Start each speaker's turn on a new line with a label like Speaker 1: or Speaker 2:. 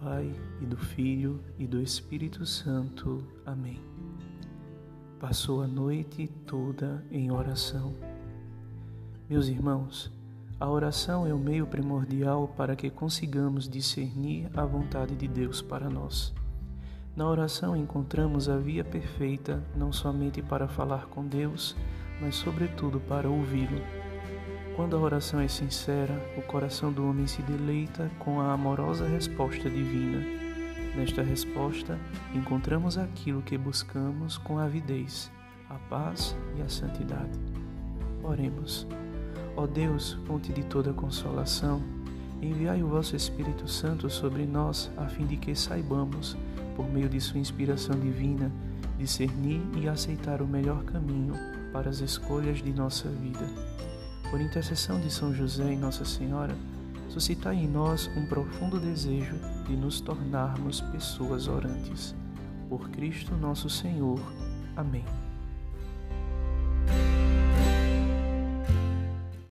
Speaker 1: Pai, e do Filho, e do Espírito Santo. Amém. Passou a noite toda em oração. Meus irmãos, a oração é o meio primordial para que consigamos discernir a vontade de Deus para nós. Na oração encontramos a via perfeita não somente para falar com Deus, mas sobretudo para ouvi-lo. Quando a oração é sincera, o coração do homem se deleita com a amorosa resposta divina. Nesta resposta, encontramos aquilo que buscamos com avidez, a paz e a santidade. Oremos. Ó Deus, fonte de toda consolação, enviai o vosso Espírito Santo sobre nós, a fim de que saibamos, por meio de sua inspiração divina, discernir e aceitar o melhor caminho para as escolhas de nossa vida. Por intercessão de São José e Nossa Senhora, suscitai em nós um profundo desejo de nos tornarmos pessoas orantes. Por Cristo nosso Senhor. Amém.